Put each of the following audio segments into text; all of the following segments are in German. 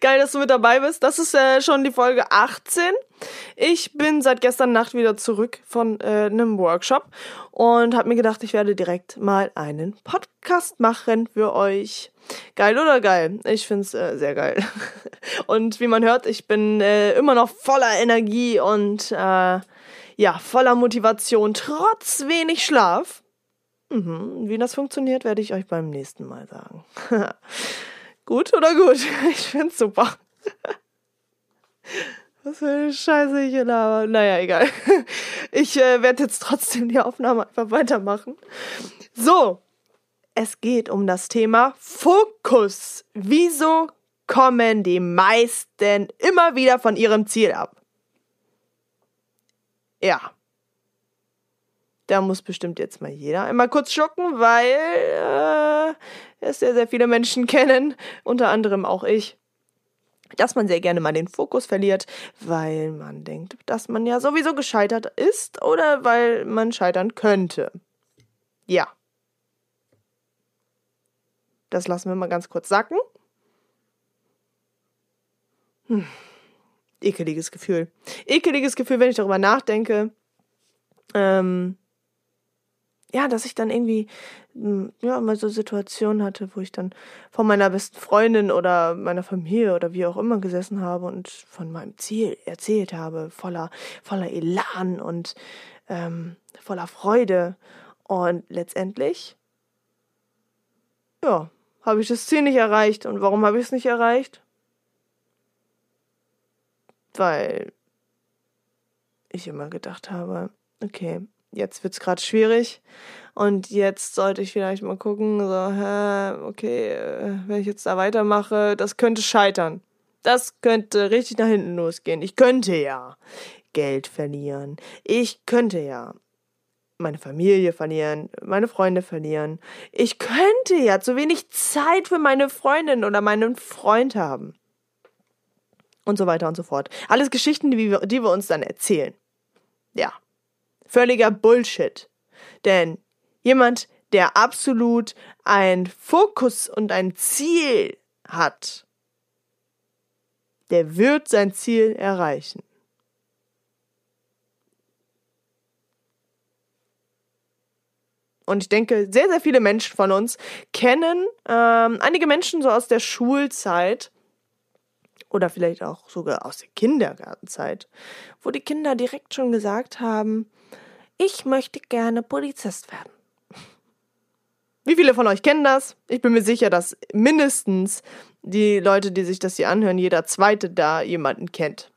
Geil, dass du mit dabei bist. Das ist äh, schon die Folge 18. Ich bin seit gestern Nacht wieder zurück von äh, einem Workshop und habe mir gedacht, ich werde direkt mal einen Podcast machen für euch. Geil oder geil? Ich find's äh, sehr geil. Und wie man hört, ich bin äh, immer noch voller Energie und äh, ja, voller Motivation, trotz wenig Schlaf. Mhm. Wie das funktioniert, werde ich euch beim nächsten Mal sagen. Gut oder gut? Ich find's super. Was für eine Scheiße ich hier laber. Naja, egal. Ich äh, werde jetzt trotzdem die Aufnahme einfach weitermachen. So, es geht um das Thema Fokus. Wieso kommen die meisten immer wieder von ihrem Ziel ab? Ja. Da muss bestimmt jetzt mal jeder einmal kurz schocken, weil äh, es sehr, sehr viele Menschen kennen, unter anderem auch ich, dass man sehr gerne mal den Fokus verliert, weil man denkt, dass man ja sowieso gescheitert ist oder weil man scheitern könnte. Ja. Das lassen wir mal ganz kurz sacken. Hm. Ekeliges Gefühl. Ekeliges Gefühl, wenn ich darüber nachdenke. Ähm, ja, dass ich dann irgendwie hm, ja mal so Situationen hatte, wo ich dann vor meiner besten Freundin oder meiner Familie oder wie auch immer gesessen habe und von meinem Ziel erzählt habe, voller voller Elan und ähm, voller Freude und letztendlich ja habe ich das Ziel nicht erreicht und warum habe ich es nicht erreicht? Weil ich immer gedacht habe, okay, jetzt wird's gerade schwierig und jetzt sollte ich vielleicht mal gucken, so, hä, okay, äh, wenn ich jetzt da weitermache, das könnte scheitern. Das könnte richtig nach hinten losgehen. Ich könnte ja Geld verlieren. Ich könnte ja meine Familie verlieren, meine Freunde verlieren. Ich könnte ja zu wenig Zeit für meine Freundin oder meinen Freund haben. Und so weiter und so fort. Alles Geschichten, die wir, die wir uns dann erzählen. Ja. Völliger Bullshit. Denn jemand, der absolut ein Fokus und ein Ziel hat, der wird sein Ziel erreichen. Und ich denke, sehr, sehr viele Menschen von uns kennen ähm, einige Menschen so aus der Schulzeit oder vielleicht auch sogar aus der Kindergartenzeit, wo die Kinder direkt schon gesagt haben, ich möchte gerne Polizist werden. Wie viele von euch kennen das? Ich bin mir sicher, dass mindestens die Leute, die sich das hier anhören, jeder zweite da jemanden kennt.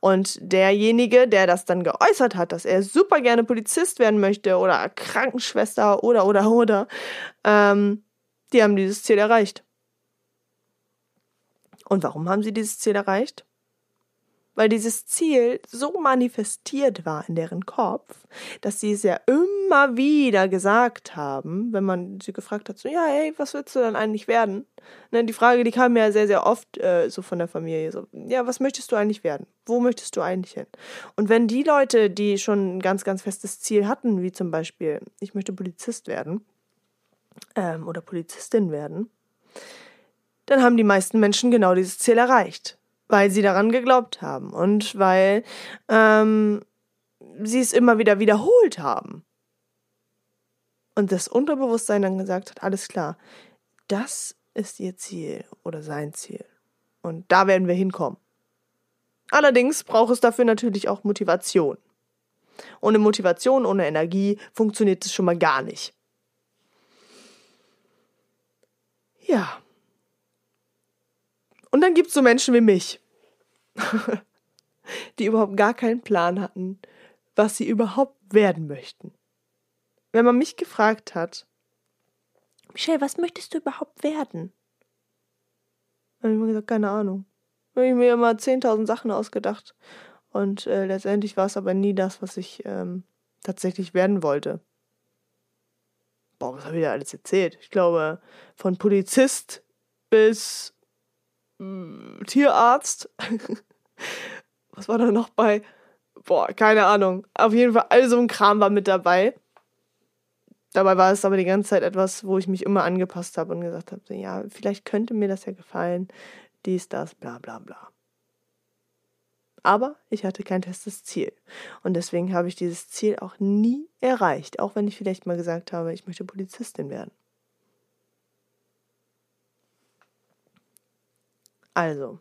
Und derjenige, der das dann geäußert hat, dass er super gerne Polizist werden möchte oder Krankenschwester oder oder oder, ähm, die haben dieses Ziel erreicht. Und warum haben sie dieses Ziel erreicht? weil dieses Ziel so manifestiert war in deren Kopf, dass sie es ja immer wieder gesagt haben, wenn man sie gefragt hat, so, ja, hey, was willst du dann eigentlich werden? Ne, die Frage, die kam ja sehr, sehr oft äh, so von der Familie, so, ja, was möchtest du eigentlich werden? Wo möchtest du eigentlich hin? Und wenn die Leute, die schon ein ganz, ganz festes Ziel hatten, wie zum Beispiel, ich möchte Polizist werden ähm, oder Polizistin werden, dann haben die meisten Menschen genau dieses Ziel erreicht weil sie daran geglaubt haben und weil ähm, sie es immer wieder wiederholt haben. Und das Unterbewusstsein dann gesagt hat, alles klar, das ist ihr Ziel oder sein Ziel. Und da werden wir hinkommen. Allerdings braucht es dafür natürlich auch Motivation. Ohne Motivation, ohne Energie funktioniert es schon mal gar nicht. Ja, und dann gibt es so Menschen wie mich, die überhaupt gar keinen Plan hatten, was sie überhaupt werden möchten. Wenn man mich gefragt hat, Michelle, was möchtest du überhaupt werden? Dann habe ich mir gesagt, keine Ahnung. Habe ich mir immer 10.000 Sachen ausgedacht. Und äh, letztendlich war es aber nie das, was ich ähm, tatsächlich werden wollte. Boah, was habe ich da alles erzählt? Ich glaube, von Polizist bis äh, Tierarzt. was war da noch bei? Boah, keine Ahnung. Auf jeden Fall, all so ein Kram war mit dabei. Dabei war es aber die ganze Zeit etwas, wo ich mich immer angepasst habe und gesagt habe, ja, vielleicht könnte mir das ja gefallen, dies, das, bla bla bla. Aber ich hatte kein festes Ziel. Und deswegen habe ich dieses Ziel auch nie erreicht, auch wenn ich vielleicht mal gesagt habe, ich möchte Polizistin werden. Also,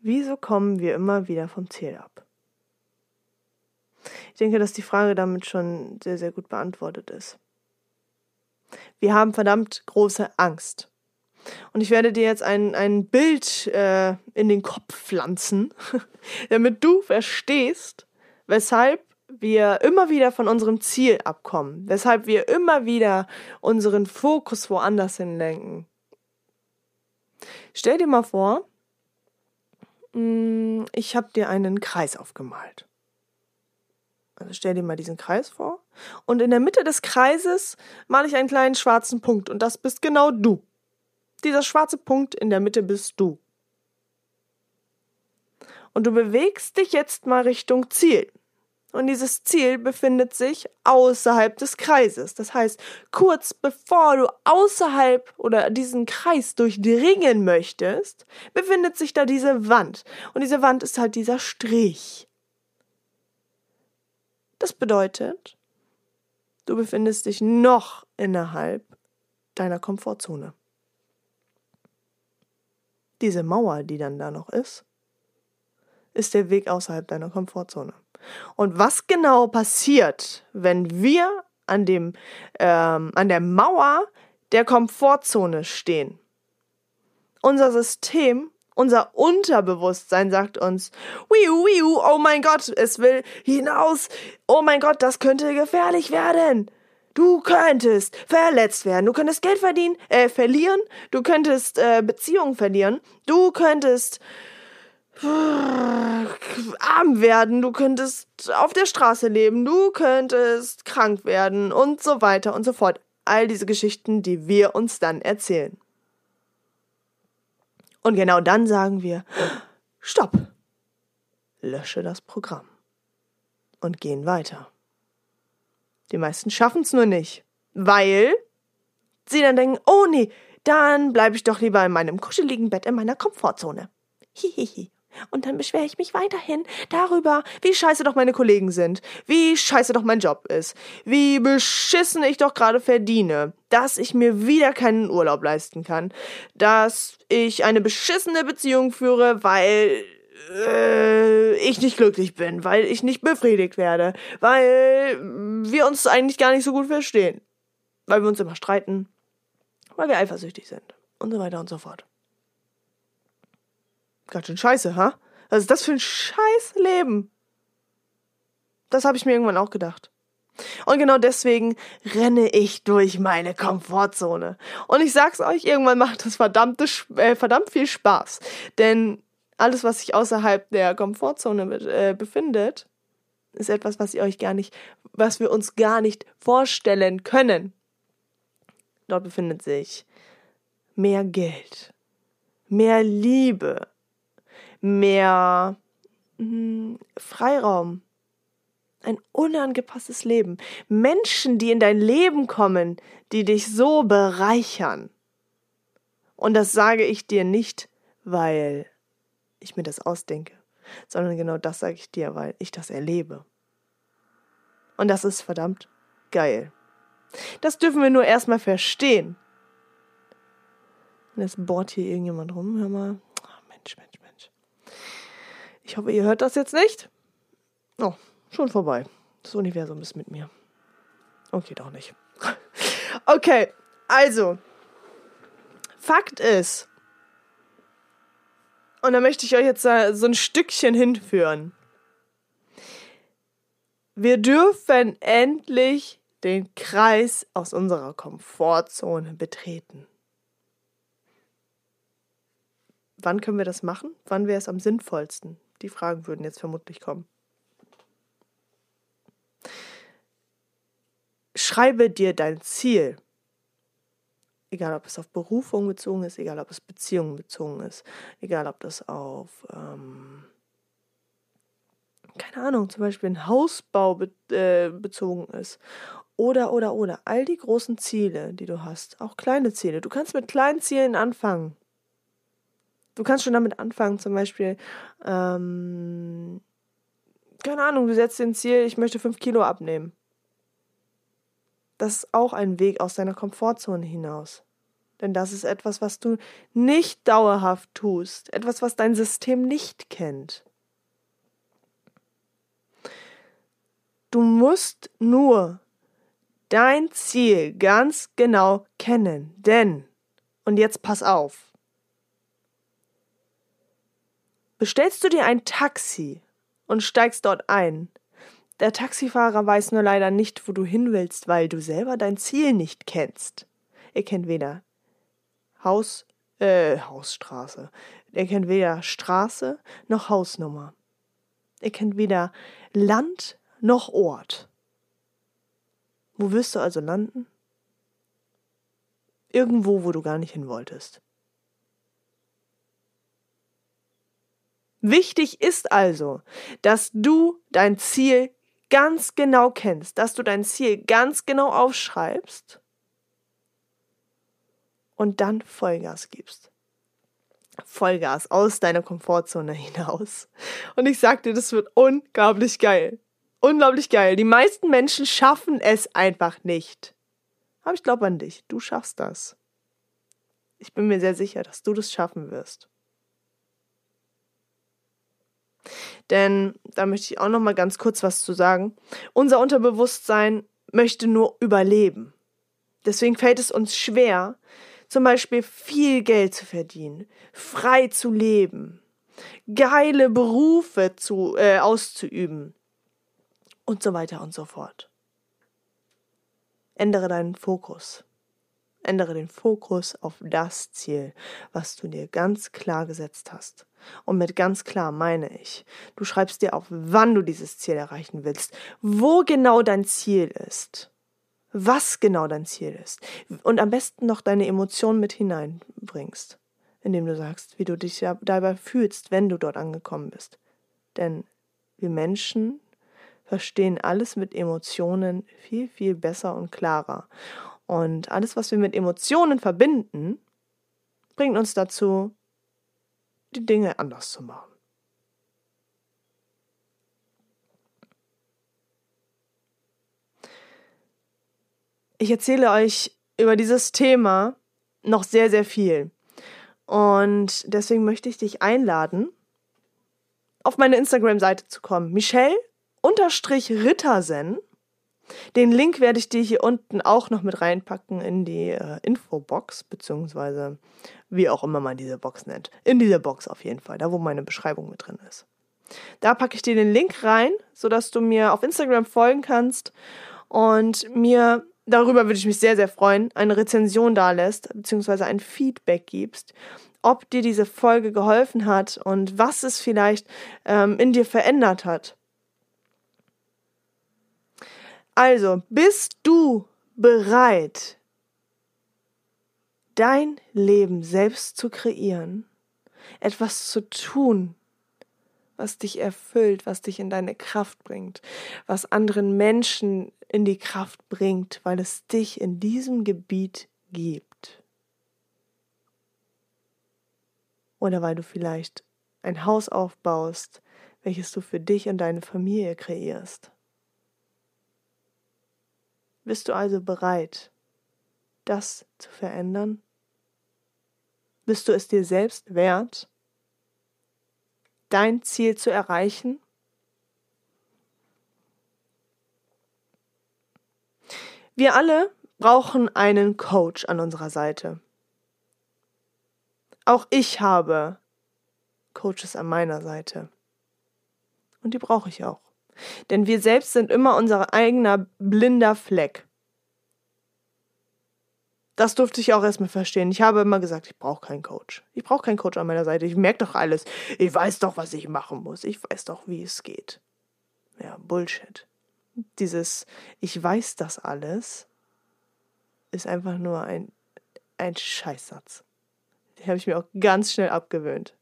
wieso kommen wir immer wieder vom Ziel ab? Ich denke, dass die Frage damit schon sehr, sehr gut beantwortet ist. Wir haben verdammt große Angst. Und ich werde dir jetzt ein, ein Bild äh, in den Kopf pflanzen, damit du verstehst, weshalb wir immer wieder von unserem Ziel abkommen, weshalb wir immer wieder unseren Fokus woanders hinlenken. Stell dir mal vor, mm, ich habe dir einen Kreis aufgemalt. Also stell dir mal diesen Kreis vor. Und in der Mitte des Kreises male ich einen kleinen schwarzen Punkt. Und das bist genau du. Dieser schwarze Punkt in der Mitte bist du. Und du bewegst dich jetzt mal Richtung Ziel. Und dieses Ziel befindet sich außerhalb des Kreises. Das heißt, kurz bevor du außerhalb oder diesen Kreis durchdringen möchtest, befindet sich da diese Wand. Und diese Wand ist halt dieser Strich. Das bedeutet, du befindest dich noch innerhalb deiner Komfortzone. Diese Mauer, die dann da noch ist, ist der Weg außerhalb deiner Komfortzone. Und was genau passiert, wenn wir an dem ähm, an der Mauer der Komfortzone stehen? Unser System unser Unterbewusstsein sagt uns, wiu, wiu, oh mein Gott, es will hinaus. Oh mein Gott, das könnte gefährlich werden. Du könntest verletzt werden, du könntest Geld verdienen, äh, verlieren, du könntest äh, Beziehungen verlieren, du könntest arm werden, du könntest auf der Straße leben, du könntest krank werden und so weiter und so fort. All diese Geschichten, die wir uns dann erzählen. Und genau dann sagen wir, stopp, lösche das Programm und gehen weiter. Die meisten schaffen es nur nicht, weil sie dann denken, oh nee, dann bleibe ich doch lieber in meinem kuscheligen Bett in meiner Komfortzone. Hihihi. Und dann beschwere ich mich weiterhin darüber, wie scheiße doch meine Kollegen sind, wie scheiße doch mein Job ist, wie beschissen ich doch gerade verdiene, dass ich mir wieder keinen Urlaub leisten kann, dass ich eine beschissene Beziehung führe, weil äh, ich nicht glücklich bin, weil ich nicht befriedigt werde, weil wir uns eigentlich gar nicht so gut verstehen, weil wir uns immer streiten, weil wir eifersüchtig sind und so weiter und so fort. Ganz schön scheiße, ha? Was ist das für ein scheiß Leben? Das habe ich mir irgendwann auch gedacht. Und genau deswegen renne ich durch meine Komfortzone. Und ich sag's euch, irgendwann macht das verdammte, äh, verdammt viel Spaß. Denn alles, was sich außerhalb der Komfortzone äh, befindet, ist etwas, was ihr euch gar nicht, was wir uns gar nicht vorstellen können. Dort befindet sich mehr Geld, mehr Liebe, mehr mh, hm, Freiraum, ein unangepasstes Leben. Menschen, die in dein Leben kommen, die dich so bereichern. Und das sage ich dir nicht, weil ich mir das ausdenke, sondern genau das sage ich dir, weil ich das erlebe. Und das ist verdammt geil. Das dürfen wir nur erstmal verstehen. Und jetzt bohrt hier irgendjemand rum. Hör mal. Oh, Mensch, Mensch. Ich hoffe, ihr hört das jetzt nicht. Oh, Schon vorbei. Das Universum ist mit mir. Okay, doch nicht. okay, also. Fakt ist, und da möchte ich euch jetzt so ein Stückchen hinführen. Wir dürfen endlich den Kreis aus unserer Komfortzone betreten. Wann können wir das machen? Wann wäre es am sinnvollsten? Die Fragen würden jetzt vermutlich kommen. Schreibe dir dein Ziel. Egal, ob es auf Berufung bezogen ist, egal, ob es Beziehungen bezogen ist, egal, ob das auf, ähm, keine Ahnung, zum Beispiel ein Hausbau be äh, bezogen ist. Oder, oder, oder. All die großen Ziele, die du hast, auch kleine Ziele. Du kannst mit kleinen Zielen anfangen. Du kannst schon damit anfangen, zum Beispiel, ähm, keine Ahnung, du setzt dir ein Ziel, ich möchte fünf Kilo abnehmen. Das ist auch ein Weg aus deiner Komfortzone hinaus. Denn das ist etwas, was du nicht dauerhaft tust, etwas, was dein System nicht kennt. Du musst nur dein Ziel ganz genau kennen, denn, und jetzt pass auf, Bestellst du dir ein Taxi und steigst dort ein, der Taxifahrer weiß nur leider nicht, wo du hin willst, weil du selber dein Ziel nicht kennst. Er kennt weder Haus, äh, Hausstraße. Er kennt weder Straße noch Hausnummer. Er kennt weder Land noch Ort. Wo wirst du also landen? Irgendwo, wo du gar nicht hin wolltest. Wichtig ist also, dass du dein Ziel ganz genau kennst, dass du dein Ziel ganz genau aufschreibst und dann Vollgas gibst. Vollgas aus deiner Komfortzone hinaus. Und ich sag dir, das wird unglaublich geil. Unglaublich geil. Die meisten Menschen schaffen es einfach nicht. Aber ich glaube an dich. Du schaffst das. Ich bin mir sehr sicher, dass du das schaffen wirst. Denn da möchte ich auch noch mal ganz kurz was zu sagen. Unser Unterbewusstsein möchte nur überleben. Deswegen fällt es uns schwer, zum Beispiel viel Geld zu verdienen, frei zu leben, geile Berufe zu, äh, auszuüben und so weiter und so fort. Ändere deinen Fokus. Ändere den Fokus auf das Ziel, was du dir ganz klar gesetzt hast. Und mit ganz klar meine ich, du schreibst dir auf, wann du dieses Ziel erreichen willst, wo genau dein Ziel ist, was genau dein Ziel ist und am besten noch deine Emotionen mit hineinbringst, indem du sagst, wie du dich dabei fühlst, wenn du dort angekommen bist. Denn wir Menschen verstehen alles mit Emotionen viel, viel besser und klarer. Und alles, was wir mit Emotionen verbinden, bringt uns dazu, die Dinge anders zu machen. Ich erzähle euch über dieses Thema noch sehr, sehr viel. Und deswegen möchte ich dich einladen, auf meine Instagram-Seite zu kommen. Michelle-Rittersen den Link werde ich dir hier unten auch noch mit reinpacken in die äh, Infobox, beziehungsweise wie auch immer man diese Box nennt. In diese Box auf jeden Fall, da wo meine Beschreibung mit drin ist. Da packe ich dir den Link rein, sodass du mir auf Instagram folgen kannst und mir darüber würde ich mich sehr, sehr freuen, eine Rezension da lässt, beziehungsweise ein Feedback gibst, ob dir diese Folge geholfen hat und was es vielleicht ähm, in dir verändert hat. Also, bist du bereit, dein Leben selbst zu kreieren, etwas zu tun, was dich erfüllt, was dich in deine Kraft bringt, was anderen Menschen in die Kraft bringt, weil es dich in diesem Gebiet gibt. Oder weil du vielleicht ein Haus aufbaust, welches du für dich und deine Familie kreierst. Bist du also bereit, das zu verändern? Bist du es dir selbst wert, dein Ziel zu erreichen? Wir alle brauchen einen Coach an unserer Seite. Auch ich habe Coaches an meiner Seite. Und die brauche ich auch. Denn wir selbst sind immer unser eigener blinder Fleck. Das durfte ich auch erstmal verstehen. Ich habe immer gesagt, ich brauche keinen Coach. Ich brauche keinen Coach an meiner Seite. Ich merke doch alles. Ich weiß doch, was ich machen muss. Ich weiß doch, wie es geht. Ja, Bullshit. Dieses Ich weiß das alles ist einfach nur ein, ein Scheißsatz. Den habe ich mir auch ganz schnell abgewöhnt.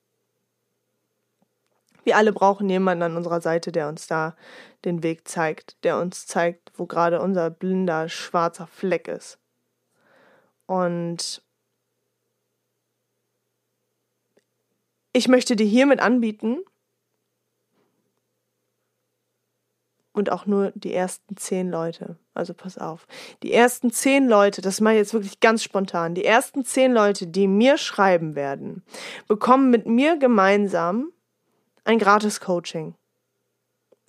Wir alle brauchen jemanden an unserer Seite, der uns da den Weg zeigt, der uns zeigt, wo gerade unser blinder, schwarzer Fleck ist. Und ich möchte dir hiermit anbieten, und auch nur die ersten zehn Leute. Also pass auf. Die ersten zehn Leute, das mache ich jetzt wirklich ganz spontan, die ersten zehn Leute, die mir schreiben werden, bekommen mit mir gemeinsam ein gratis Coaching.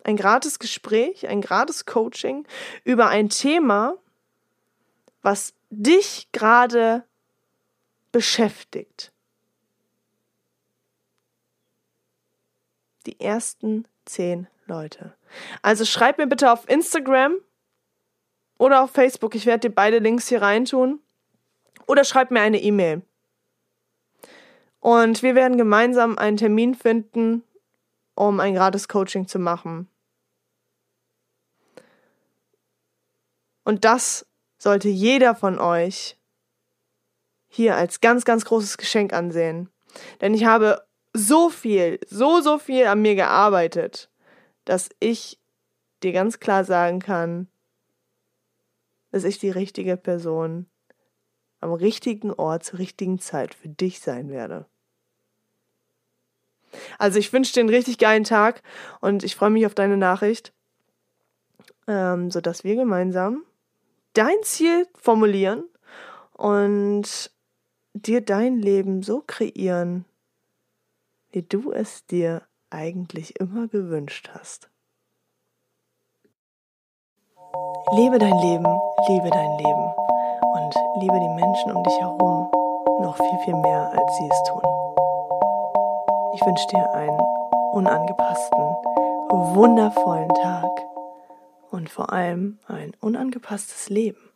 Ein gratis Gespräch, ein gratis Coaching über ein Thema, was dich gerade beschäftigt. Die ersten zehn Leute. Also schreib mir bitte auf Instagram oder auf Facebook. Ich werde dir beide Links hier reintun. Oder schreib mir eine E-Mail. Und wir werden gemeinsam einen Termin finden, um ein gratis Coaching zu machen. Und das sollte jeder von euch hier als ganz, ganz großes Geschenk ansehen. Denn ich habe so viel, so, so viel an mir gearbeitet dass ich dir ganz klar sagen kann, dass ich die richtige Person am richtigen Ort zur richtigen Zeit für dich sein werde. Also ich wünsche dir einen richtig geilen Tag und ich freue mich auf deine Nachricht, ähm, sodass wir gemeinsam dein Ziel formulieren und dir dein Leben so kreieren, wie du es dir eigentlich immer gewünscht hast. Lebe dein Leben, liebe dein Leben und liebe die Menschen um dich herum noch viel, viel mehr, als sie es tun. Ich wünsche dir einen unangepassten, wundervollen Tag und vor allem ein unangepasstes Leben.